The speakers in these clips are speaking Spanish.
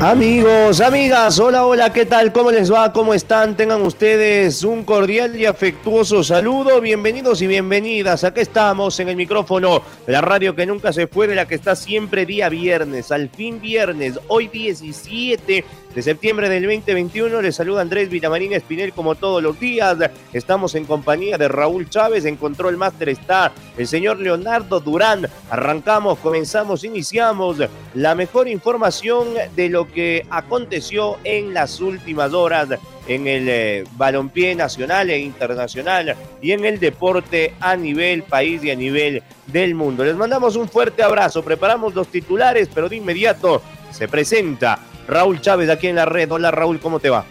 Amigos, amigas, hola, hola, ¿qué tal? ¿Cómo les va? ¿Cómo están? Tengan ustedes un cordial y afectuoso saludo. Bienvenidos y bienvenidas. Aquí estamos en el micrófono la radio que nunca se fue, de la que está siempre día viernes, al fin viernes, hoy 17 de septiembre del 2021. Les saluda Andrés Villamarín Espinel como todos los días. Estamos en compañía de Raúl Chávez. En Control Master está el señor Leonardo Durán. Arrancamos, comenzamos, iniciamos la mejor información de lo que aconteció en las últimas horas en el eh, balompié nacional e internacional y en el deporte a nivel país y a nivel del mundo. Les mandamos un fuerte abrazo, preparamos los titulares, pero de inmediato se presenta Raúl Chávez aquí en la red. Hola Raúl, ¿cómo te va?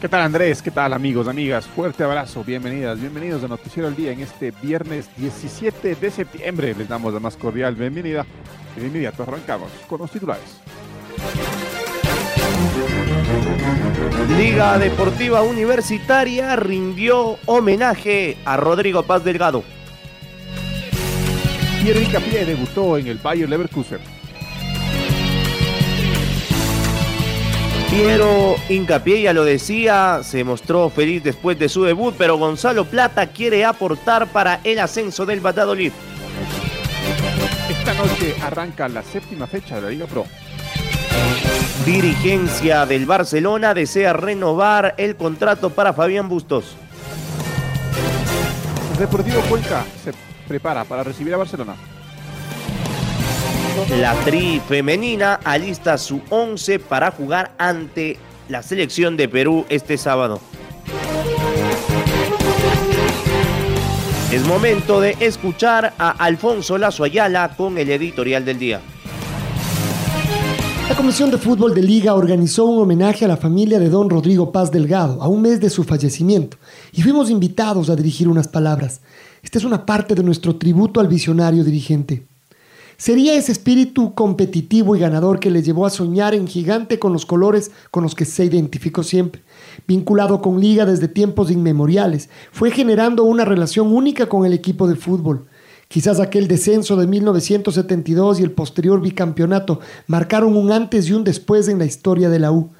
¿Qué tal Andrés? ¿Qué tal amigos, amigas? Fuerte abrazo, bienvenidas, bienvenidos a Noticiero al Día en este viernes 17 de septiembre. Les damos la más cordial bienvenida y de inmediato arrancamos con los titulares. Liga Deportiva Universitaria rindió homenaje a Rodrigo Paz Delgado. Pierre Hincapié debutó en el Bayer Leverkusen. Piero Hincapié ya lo decía, se mostró feliz después de su debut, pero Gonzalo Plata quiere aportar para el ascenso del Batadolid. Esta noche arranca la séptima fecha de la Liga Pro. Dirigencia del Barcelona desea renovar el contrato para Fabián Bustos. Deportivo Cuenca se prepara para recibir a Barcelona. La tri femenina alista su 11 para jugar ante la selección de Perú este sábado. Es momento de escuchar a Alfonso Lazo Ayala con el editorial del día. La Comisión de Fútbol de Liga organizó un homenaje a la familia de don Rodrigo Paz Delgado a un mes de su fallecimiento y fuimos invitados a dirigir unas palabras. Esta es una parte de nuestro tributo al visionario dirigente. Sería ese espíritu competitivo y ganador que le llevó a soñar en gigante con los colores con los que se identificó siempre. Vinculado con Liga desde tiempos inmemoriales, fue generando una relación única con el equipo de fútbol. Quizás aquel descenso de 1972 y el posterior bicampeonato marcaron un antes y un después en la historia de la U.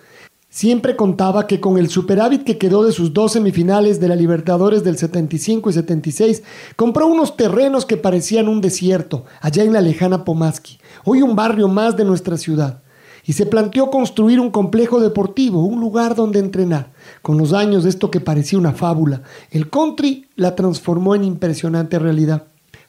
Siempre contaba que con el superávit que quedó de sus dos semifinales de la Libertadores del 75 y 76, compró unos terrenos que parecían un desierto, allá en la lejana Pomaski, hoy un barrio más de nuestra ciudad, y se planteó construir un complejo deportivo, un lugar donde entrenar. Con los años esto que parecía una fábula, el country la transformó en impresionante realidad.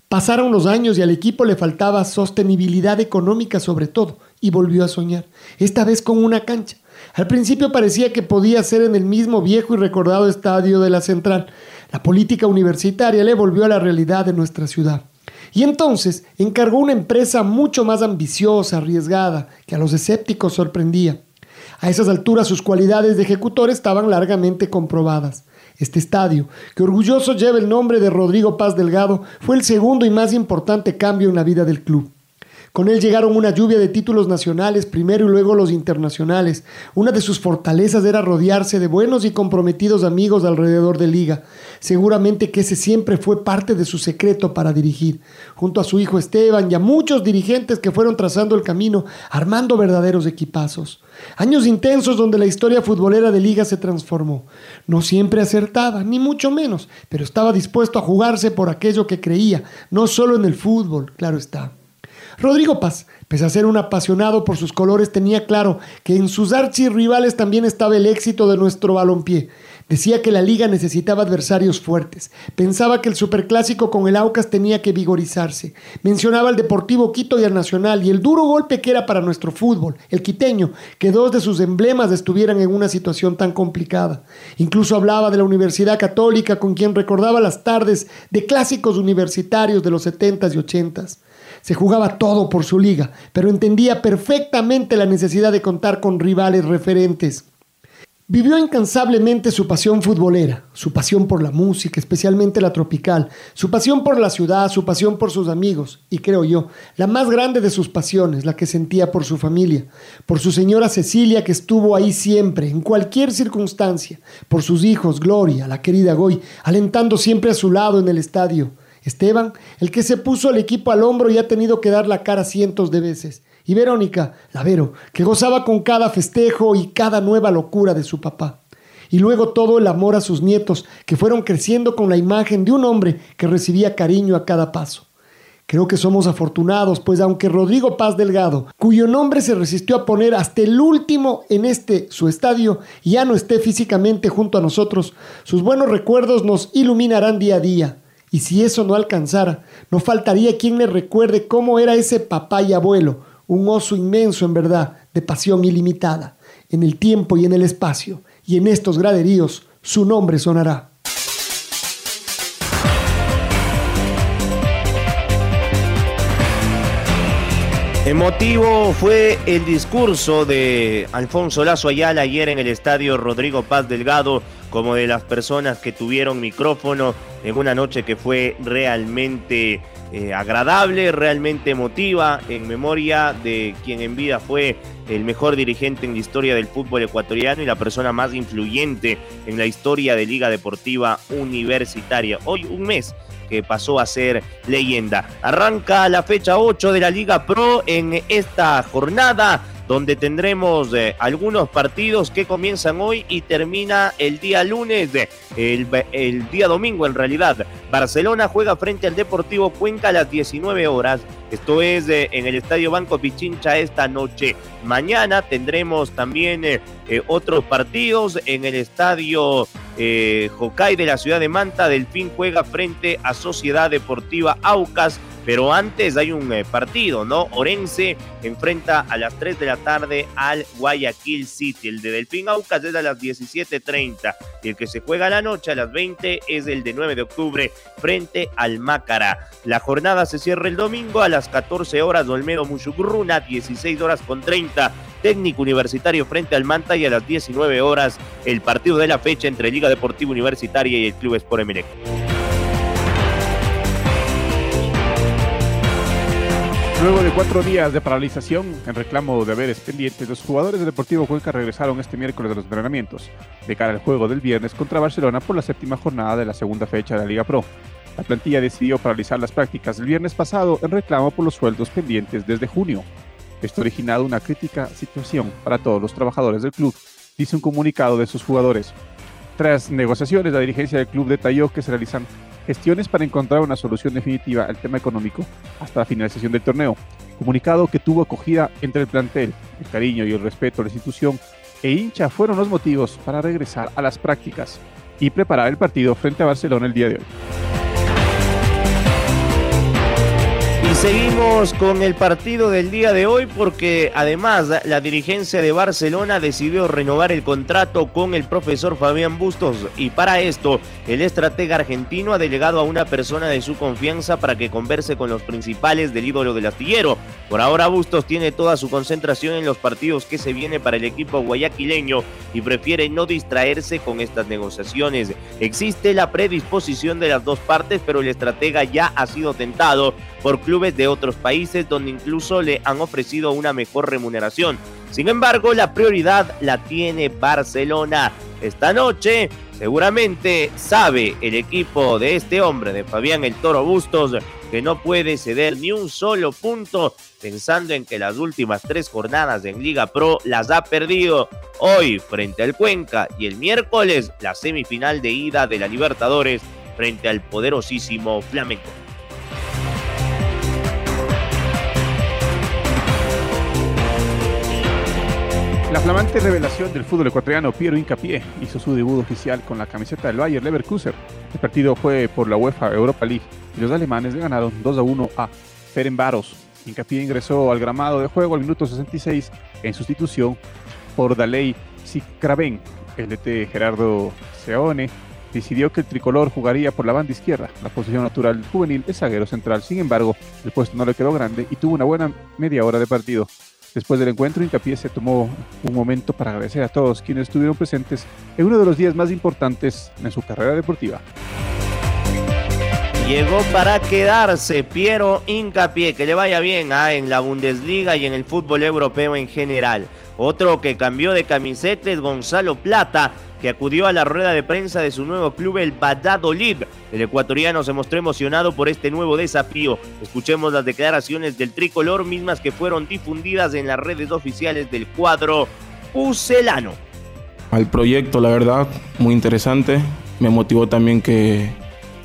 Pasaron los años y al equipo le faltaba sostenibilidad económica sobre todo, y volvió a soñar, esta vez con una cancha. Al principio parecía que podía ser en el mismo viejo y recordado estadio de la Central. La política universitaria le volvió a la realidad de nuestra ciudad. Y entonces encargó una empresa mucho más ambiciosa, arriesgada, que a los escépticos sorprendía. A esas alturas sus cualidades de ejecutor estaban largamente comprobadas. Este estadio, que orgulloso lleva el nombre de Rodrigo Paz Delgado, fue el segundo y más importante cambio en la vida del club. Con él llegaron una lluvia de títulos nacionales, primero y luego los internacionales. Una de sus fortalezas era rodearse de buenos y comprometidos amigos alrededor de Liga. Seguramente que ese siempre fue parte de su secreto para dirigir. Junto a su hijo Esteban y a muchos dirigentes que fueron trazando el camino, armando verdaderos equipazos. Años intensos donde la historia futbolera de Liga se transformó. No siempre acertaba, ni mucho menos, pero estaba dispuesto a jugarse por aquello que creía, no solo en el fútbol, claro está. Rodrigo Paz, pese a ser un apasionado por sus colores, tenía claro que en sus archirrivales también estaba el éxito de nuestro balompié. Decía que la liga necesitaba adversarios fuertes. Pensaba que el superclásico con el Aucas tenía que vigorizarse. Mencionaba al Deportivo Quito y al Nacional y el duro golpe que era para nuestro fútbol, el quiteño, que dos de sus emblemas estuvieran en una situación tan complicada. Incluso hablaba de la Universidad Católica con quien recordaba las tardes de clásicos universitarios de los 70s y 80s. Se jugaba todo por su liga, pero entendía perfectamente la necesidad de contar con rivales referentes. Vivió incansablemente su pasión futbolera, su pasión por la música, especialmente la tropical, su pasión por la ciudad, su pasión por sus amigos y creo yo, la más grande de sus pasiones, la que sentía por su familia, por su señora Cecilia que estuvo ahí siempre, en cualquier circunstancia, por sus hijos, Gloria, la querida Goy, alentando siempre a su lado en el estadio, Esteban, el que se puso el equipo al hombro y ha tenido que dar la cara cientos de veces. Y Verónica, la Vero, que gozaba con cada festejo y cada nueva locura de su papá. Y luego todo el amor a sus nietos, que fueron creciendo con la imagen de un hombre que recibía cariño a cada paso. Creo que somos afortunados, pues aunque Rodrigo Paz Delgado, cuyo nombre se resistió a poner hasta el último en este su estadio, ya no esté físicamente junto a nosotros, sus buenos recuerdos nos iluminarán día a día y si eso no alcanzara, no faltaría quien le recuerde cómo era ese papá y abuelo, un oso inmenso en verdad, de pasión ilimitada, en el tiempo y en el espacio, y en estos graderíos su nombre sonará. Emotivo fue el discurso de Alfonso Lazo Ayala ayer en el estadio Rodrigo Paz Delgado como de las personas que tuvieron micrófono en una noche que fue realmente eh, agradable, realmente emotiva, en memoria de quien en vida fue el mejor dirigente en la historia del fútbol ecuatoriano y la persona más influyente en la historia de Liga Deportiva Universitaria. Hoy un mes que pasó a ser leyenda. Arranca la fecha 8 de la Liga Pro en esta jornada donde tendremos eh, algunos partidos que comienzan hoy y termina el día lunes, el, el día domingo en realidad. Barcelona juega frente al Deportivo Cuenca a las 19 horas. Esto es eh, en el Estadio Banco Pichincha esta noche. Mañana tendremos también eh, otros partidos en el Estadio eh, de la ciudad de Manta. Delfín juega frente a Sociedad Deportiva Aucas pero antes hay un eh, partido, ¿no? Orense enfrenta a las 3 de la tarde al Guayaquil City. El de Delfín Aucas es a las 17.30 y el que se juega la noche a las 20 es el de 9 de octubre frente al Mácara. La jornada se cierra el domingo a las 14 horas Olmedo Muchugruna, 16 horas con 30 técnico universitario frente al Manta y a las 19 horas el partido de la fecha entre Liga Deportiva Universitaria y el Club Sport Emelec. Luego de cuatro días de paralización en reclamo de haberes pendientes, los jugadores del Deportivo Cuenca regresaron este miércoles a los entrenamientos, de cara al juego del viernes contra Barcelona por la séptima jornada de la segunda fecha de la Liga Pro. La plantilla decidió paralizar las prácticas el viernes pasado en reclamo por los sueldos pendientes desde junio. Esto ha originado una crítica situación para todos los trabajadores del club, dice un comunicado de sus jugadores. Tras negociaciones, la dirigencia del club detalló que se realizan gestiones para encontrar una solución definitiva al tema económico hasta la finalización del torneo. Comunicado que tuvo acogida entre el plantel, el cariño y el respeto a la institución e hincha fueron los motivos para regresar a las prácticas y preparar el partido frente a Barcelona el día de hoy. Seguimos con el partido del día de hoy porque además la dirigencia de Barcelona decidió renovar el contrato con el profesor Fabián Bustos y para esto el estratega argentino ha delegado a una persona de su confianza para que converse con los principales del ídolo del astillero. Por ahora Bustos tiene toda su concentración en los partidos que se viene para el equipo guayaquileño y prefiere no distraerse con estas negociaciones. Existe la predisposición de las dos partes pero el estratega ya ha sido tentado por clubes de otros países donde incluso le han ofrecido una mejor remuneración. Sin embargo, la prioridad la tiene Barcelona. Esta noche, seguramente sabe el equipo de este hombre, de Fabián El Toro Bustos, que no puede ceder ni un solo punto, pensando en que las últimas tres jornadas en Liga Pro las ha perdido. Hoy frente al Cuenca y el miércoles la semifinal de ida de la Libertadores frente al poderosísimo Flamengo. La flamante revelación del fútbol ecuatoriano, Piero Incapié, hizo su debut oficial con la camiseta del Bayer Leverkusen. El partido fue por la UEFA Europa League y los alemanes le ganaron 2 a 1 a Ferenbaros. Incapié ingresó al gramado de juego al minuto 66 en sustitución por Daley Sikraven. El DT Gerardo Seone decidió que el tricolor jugaría por la banda izquierda. La posición natural juvenil es zaguero central. Sin embargo, el puesto no le quedó grande y tuvo una buena media hora de partido. Después del encuentro, Incapié se tomó un momento para agradecer a todos quienes estuvieron presentes en uno de los días más importantes en su carrera deportiva. Llegó para quedarse Piero Incapié, que le vaya bien ah, en la Bundesliga y en el fútbol europeo en general. Otro que cambió de camiseta es Gonzalo Plata, que acudió a la rueda de prensa de su nuevo club, el Valladolid. El ecuatoriano se mostró emocionado por este nuevo desafío. Escuchemos las declaraciones del tricolor, mismas que fueron difundidas en las redes oficiales del cuadro Pucelano. Al proyecto, la verdad, muy interesante. Me motivó también que,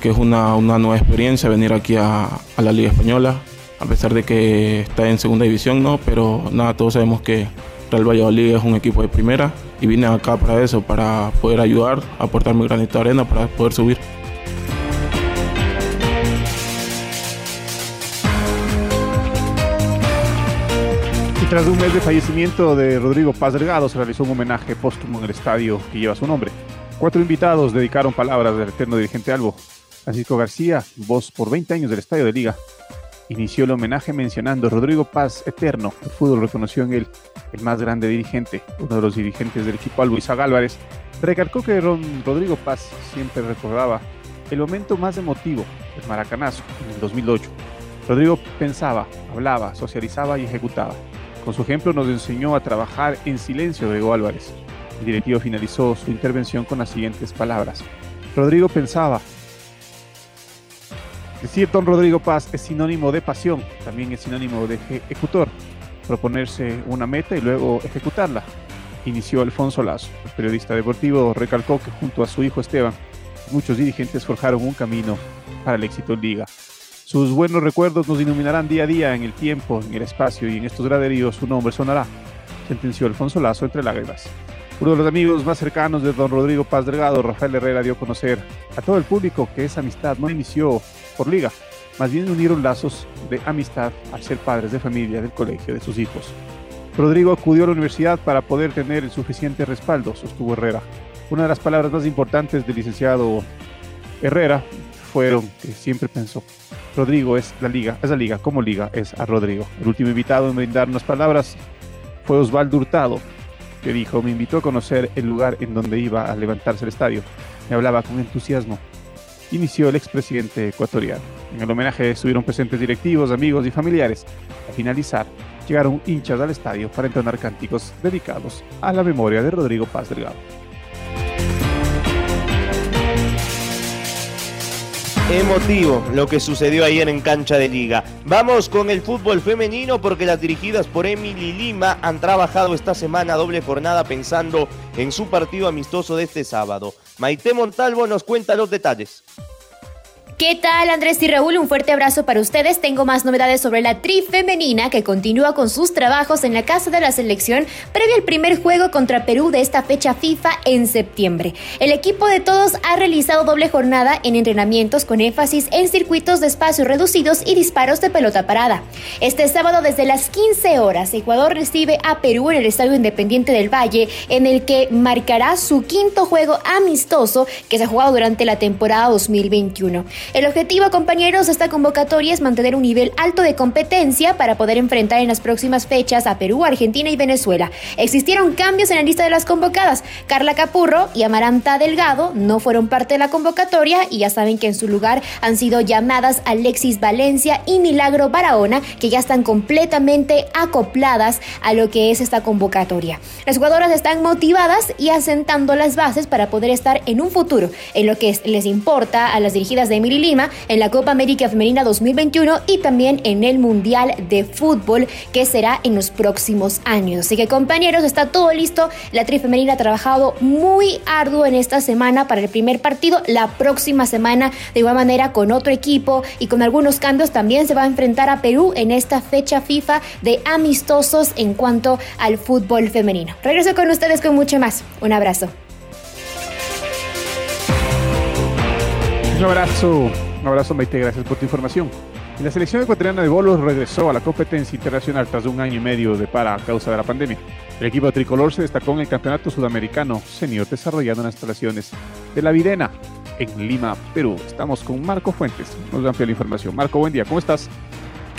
que es una, una, nueva experiencia venir aquí a, a la Liga Española, a pesar de que está en segunda división, ¿no? Pero nada, todos sabemos que Real Valladolid es un equipo de primera y vine acá para eso, para poder ayudar, aportar mi granito de arena para poder subir. Y tras un mes de fallecimiento de Rodrigo Paz Delgado, se realizó un homenaje póstumo en el estadio que lleva su nombre. Cuatro invitados dedicaron palabras del eterno dirigente Albo. Francisco García, voz por 20 años del Estadio de Liga, inició el homenaje mencionando Rodrigo Paz Eterno. El fútbol reconoció en él el más grande dirigente, uno de los dirigentes del equipo Isaac Álvarez. Recalcó que Rodrigo Paz siempre recordaba el momento más emotivo del Maracanazo en el 2008. Rodrigo pensaba, hablaba, socializaba y ejecutaba. Con su ejemplo nos enseñó a trabajar en silencio, Diego Álvarez. El directivo finalizó su intervención con las siguientes palabras. Rodrigo pensaba, Decir don Rodrigo Paz es sinónimo de pasión, también es sinónimo de ejecutor. Proponerse una meta y luego ejecutarla. Inició Alfonso Lazo. El periodista deportivo recalcó que junto a su hijo Esteban, muchos dirigentes forjaron un camino para el éxito en Liga. Sus buenos recuerdos nos iluminarán día a día en el tiempo, en el espacio y en estos graderíos su nombre sonará, sentenció Alfonso Lazo entre lágrimas. Uno de los amigos más cercanos de don Rodrigo Paz Delgado, Rafael Herrera, dio a conocer a todo el público que esa amistad no inició por liga, más bien unieron lazos de amistad al ser padres de familia del colegio de sus hijos. Rodrigo acudió a la universidad para poder tener el suficiente respaldo, sostuvo Herrera. Una de las palabras más importantes del licenciado Herrera fueron que siempre pensó, Rodrigo es la liga, es la liga, como liga es a Rodrigo. El último invitado en brindar unas palabras fue Osvaldo Hurtado, que dijo, me invitó a conocer el lugar en donde iba a levantarse el estadio. Me hablaba con entusiasmo. Inició el expresidente ecuatoriano. En el homenaje estuvieron presentes directivos, amigos y familiares. Al finalizar, llegaron hinchas al estadio para entonar cánticos dedicados a la memoria de Rodrigo Paz Delgado. Emotivo lo que sucedió ayer en cancha de liga. Vamos con el fútbol femenino porque las dirigidas por Emily Lima han trabajado esta semana doble jornada pensando en su partido amistoso de este sábado. Maite Montalvo nos cuenta los detalles. ¿Qué tal Andrés y Raúl? Un fuerte abrazo para ustedes. Tengo más novedades sobre la tri femenina que continúa con sus trabajos en la casa de la selección previo al primer juego contra Perú de esta fecha FIFA en septiembre. El equipo de todos ha realizado doble jornada en entrenamientos con énfasis en circuitos de espacios reducidos y disparos de pelota parada. Este sábado desde las 15 horas Ecuador recibe a Perú en el Estadio Independiente del Valle en el que marcará su quinto juego amistoso que se ha jugado durante la temporada 2021. El objetivo, compañeros, de esta convocatoria es mantener un nivel alto de competencia para poder enfrentar en las próximas fechas a Perú, Argentina y Venezuela. Existieron cambios en la lista de las convocadas. Carla Capurro y Amaranta Delgado no fueron parte de la convocatoria y ya saben que en su lugar han sido llamadas Alexis Valencia y Milagro Barahona, que ya están completamente acopladas a lo que es esta convocatoria. Las jugadoras están motivadas y asentando las bases para poder estar en un futuro en lo que les importa a las dirigidas de Lima, en la Copa América Femenina 2021 y también en el Mundial de Fútbol que será en los próximos años. Así que compañeros, está todo listo. La Tri Femenina ha trabajado muy arduo en esta semana para el primer partido. La próxima semana, de igual manera, con otro equipo y con algunos cambios, también se va a enfrentar a Perú en esta fecha FIFA de amistosos en cuanto al fútbol femenino. Regreso con ustedes con mucho más. Un abrazo. Un abrazo, un abrazo Maite, gracias por tu información. la selección ecuatoriana de bolos regresó a la competencia internacional tras un año y medio de para a causa de la pandemia. El equipo tricolor se destacó en el Campeonato Sudamericano Senior desarrollando en las instalaciones de la Videna en Lima, Perú. Estamos con Marco Fuentes, nos amplía la información. Marco, buen día, ¿cómo estás?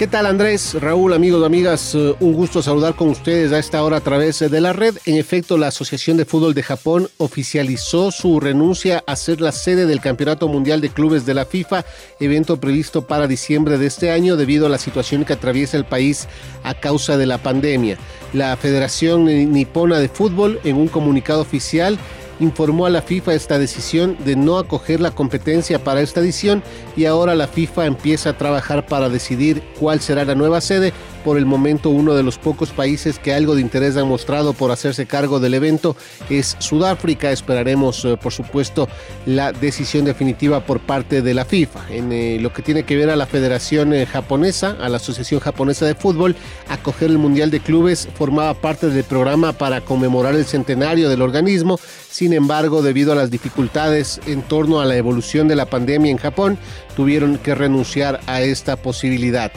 ¿Qué tal Andrés, Raúl, amigos, amigas? Eh, un gusto saludar con ustedes a esta hora a través de la red. En efecto, la Asociación de Fútbol de Japón oficializó su renuncia a ser la sede del Campeonato Mundial de Clubes de la FIFA, evento previsto para diciembre de este año debido a la situación que atraviesa el país a causa de la pandemia. La Federación Nipona de Fútbol, en un comunicado oficial, informó a la FIFA esta decisión de no acoger la competencia para esta edición y ahora la FIFA empieza a trabajar para decidir cuál será la nueva sede por el momento uno de los pocos países que algo de interés han mostrado por hacerse cargo del evento es Sudáfrica. Esperaremos, eh, por supuesto, la decisión definitiva por parte de la FIFA. En eh, lo que tiene que ver a la Federación eh, Japonesa, a la Asociación Japonesa de Fútbol, acoger el Mundial de Clubes formaba parte del programa para conmemorar el centenario del organismo. Sin embargo, debido a las dificultades en torno a la evolución de la pandemia en Japón, tuvieron que renunciar a esta posibilidad.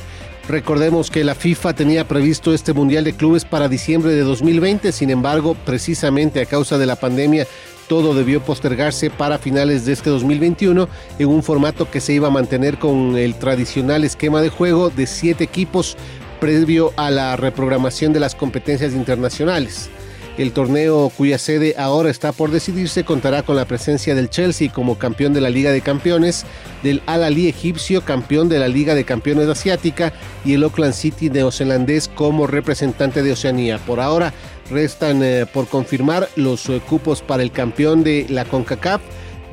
Recordemos que la FIFA tenía previsto este Mundial de Clubes para diciembre de 2020, sin embargo, precisamente a causa de la pandemia, todo debió postergarse para finales de este 2021 en un formato que se iba a mantener con el tradicional esquema de juego de siete equipos previo a la reprogramación de las competencias internacionales. El torneo cuya sede ahora está por decidirse contará con la presencia del Chelsea como campeón de la Liga de Campeones, del Al Ahly egipcio campeón de la Liga de Campeones Asiática y el Auckland City neozelandés como representante de Oceanía. Por ahora restan eh, por confirmar los eh, cupos para el campeón de la CONCACAF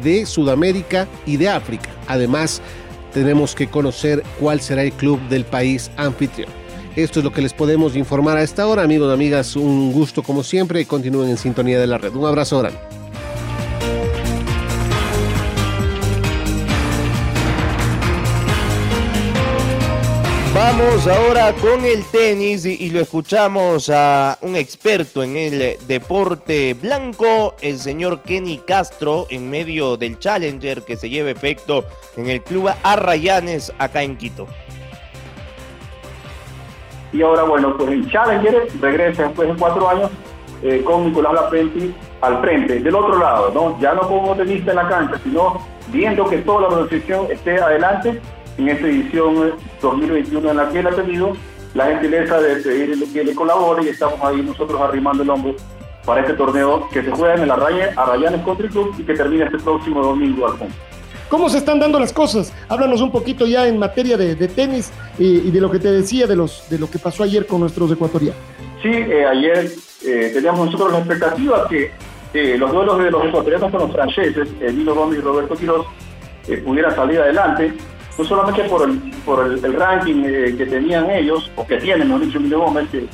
de Sudamérica y de África. Además, tenemos que conocer cuál será el club del país anfitrión. Esto es lo que les podemos informar a esta hora, amigos y amigas. Un gusto como siempre y continúen en sintonía de la red. Un abrazo grande. Vamos ahora con el tenis y, lo escuchamos a un experto en el deporte blanco, el señor Kenny Castro, en medio del Challenger que se lleva efecto en el club Arrayanes acá en Quito. Y ahora, bueno, pues el Challenger regresa después de cuatro años eh, con Nicolás Lapenti al frente. Del otro lado, ¿no? ya no como tenista en la cancha, sino viendo que toda la organización esté adelante en esta edición 2021 en la que él ha tenido la gentileza de pedirle que le colabore y estamos ahí nosotros arrimando el hombro para este torneo que se juega en el Arrayanes Country Club y que termina este próximo domingo, Alfonso. ¿Cómo se están dando las cosas? Háblanos un poquito ya en materia de, tenis y, de lo que te decía de, los, de lo que pasó ayer con nuestros ecuatorianos. Sí, eh, ayer eh, teníamos nosotros la expectativa que los duelos de los ecuatorianos con los franceses, Nino Gómez y Roberto Quiroz, eh, pudieran salir adelante, no solamente por el, ranking que tenían ellos, o que tienen, no dicho Nino Gómez, que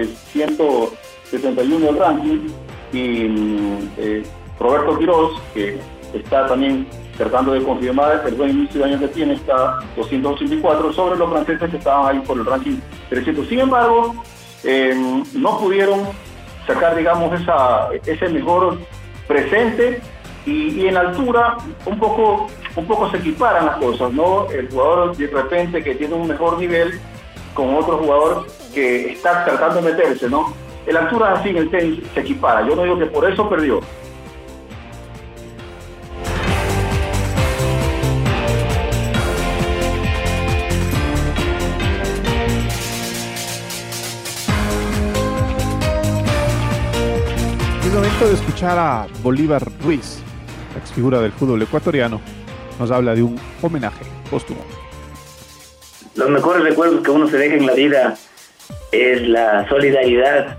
es 171 el ranking, y mm, Roberto Quiroz, que está también tratando de confirmar el buen inicio de año que tiene, está 284 sobre los franceses que estaban ahí por el ranking 300. Sin embargo, em, no pudieron sacar, digamos, esa, ese mejor presente y, en altura un poco, un poco se equiparan las cosas, ¿no? El jugador de repente que tiene un mejor nivel con otro jugador que está tratando de meterse, ¿no? En altura así en el tenis se equipara. Yo no digo que por eso perdió, a Bolívar Ruiz, ex figura del fútbol ecuatoriano, nos habla de un homenaje póstumo. Los mejores recuerdos que uno se deja en la vida es la solidaridad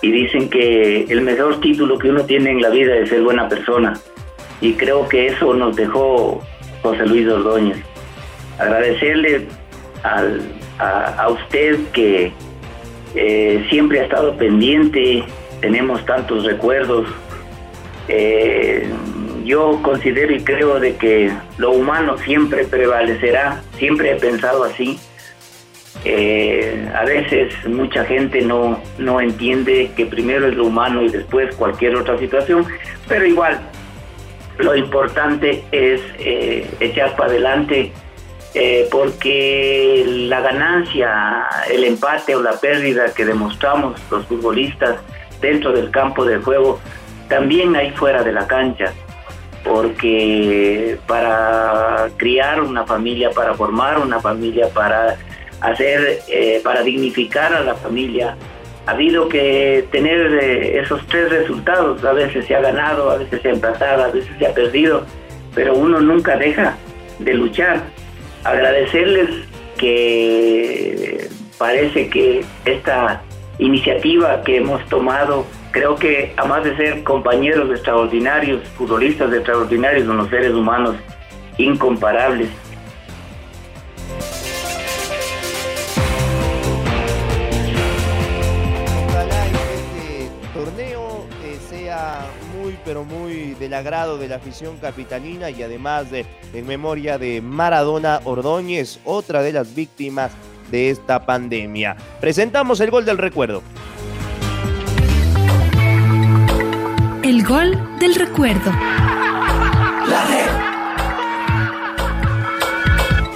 y dicen que el mejor título que uno tiene en la vida es ser buena persona y creo que eso nos dejó José Luis Ordóñez. Agradecerle a, usted que eh, siempre ha estado pendiente, tenemos tantos recuerdos. Eh, yo considero y creo de que lo humano siempre prevalecerá, siempre he pensado así. Eh, a veces mucha gente no, no entiende que primero es lo humano y después cualquier otra situación, pero igual lo importante es eh, echar para adelante porque la ganancia, el empate o la pérdida que demostramos los futbolistas dentro del campo de juego, también hay fuera de la cancha porque para criar una familia, para formar una familia, para hacer, eh, para dignificar a la familia, ha habido que tener eh, esos tres resultados. A veces se ha ganado, a veces se ha empatado, a veces se ha perdido, pero uno nunca deja de luchar. Agradecerles que parece que esta iniciativa que hemos tomado Creo que a más de ser compañeros extraordinarios, futbolistas extraordinarios, unos seres humanos incomparables. Ojalá este torneo eh, sea muy pero muy del agrado de la afición capitalina y además de, en memoria de Maradona Ordóñez, otra de las víctimas de esta pandemia. Presentamos el gol del recuerdo. El gol del recuerdo.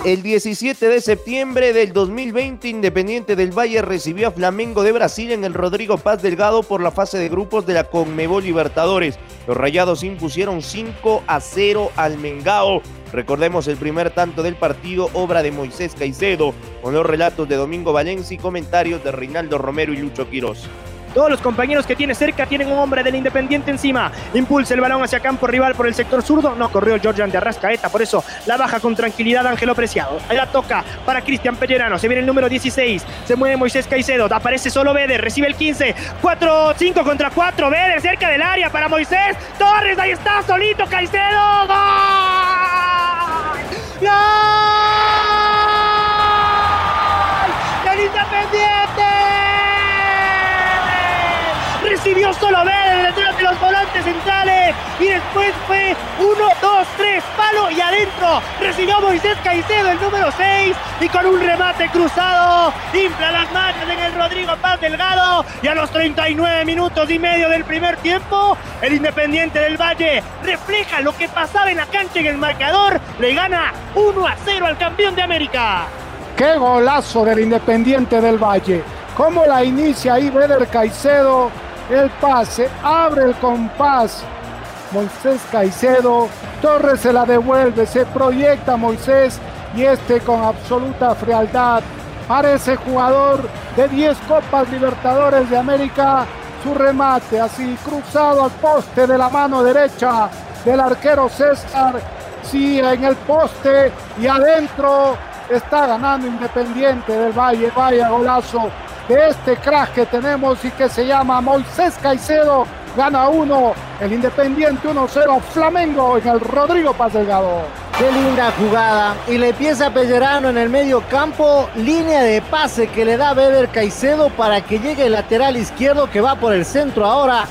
El 17 de septiembre del 2020, Independiente del Valle recibió a Flamengo de Brasil en el Rodrigo Paz Delgado por la fase de grupos de la Conmebol Libertadores. Los Rayados impusieron 5 a 0 al Mengao. Recordemos el primer tanto del partido, obra de Moisés Caicedo, con los relatos de Domingo Valencia y comentarios de Reinaldo Romero y Lucho Quirós. Todos los compañeros que tiene cerca tienen un hombre del Independiente encima. Impulsa el balón hacia campo rival por el sector zurdo. No corrió Georgian de Arrascaeta, por eso la baja con tranquilidad Ángelo Preciado. La toca para Cristian Pellerano. Se viene el número 16. Se mueve Moisés Caicedo. Aparece solo Beder. Recibe el 15. 4, 5 contra 4. Beder cerca del área para Moisés. Torres, ahí está, solito Caicedo. ¡Gol! ¡Gol! Recibió solo ver detrás de los volantes centrales. Y después fue 1, 2, 3, palo y adentro. Recibió Moisés Caicedo el número 6 y con un remate cruzado infla las manos en el Rodrigo Paz Delgado. Y a los 39 minutos y medio del primer tiempo el Independiente del Valle refleja lo que pasaba en la cancha en el marcador, le gana 1 a 0 al campeón de América. Qué golazo del Independiente del Valle. Cómo la inicia ahí Beder Caicedo el pase, abre el compás. Moisés Caicedo, Torres se la devuelve, se proyecta Moisés y este con absoluta frialdad parece jugador de 10 Copas Libertadores de América. Su remate así cruzado al poste de la mano derecha del arquero César. Sí, en el poste y adentro está ganando Independiente del Valle. Vaya golazo de este crack que tenemos y que se llama Moisés Caicedo. Gana uno, el Independiente 1-0 Flamengo en el Rodrigo Paz Delgado. Qué linda jugada. Y le empieza Pellerano en el medio campo. Línea de pase que le da Beder Caicedo para que llegue el lateral izquierdo que va por el centro ahora.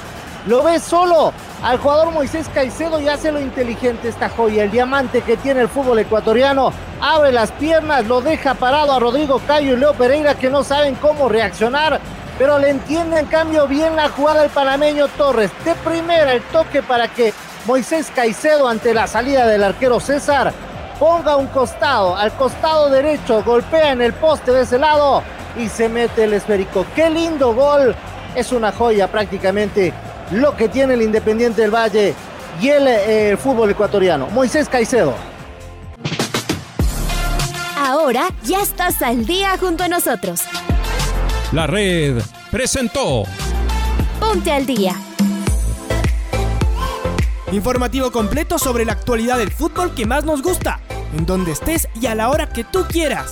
Lo ve solo al jugador Moisés Caicedo y hace lo inteligente esta joya, el diamante que tiene el fútbol ecuatoriano. Abre las piernas, lo deja parado a Rodrigo Cayo y Leo Pereira que no saben cómo reaccionar, pero le entiende en cambio bien la jugada del panameño Torres. De primera el toque para que Moisés Caicedo ante la salida del arquero César ponga un costado, al costado derecho, golpea en el poste de ese lado y se mete el esférico. Qué lindo gol, es una joya prácticamente lo que tiene el Independiente del Valle y el, eh, fútbol ecuatoriano. Moisés Caicedo. Ahora ya estás al día junto a nosotros. La red presentó. Ponte al día. Informativo completo sobre la actualidad del fútbol que más nos gusta, en donde estés y a la hora que tú quieras.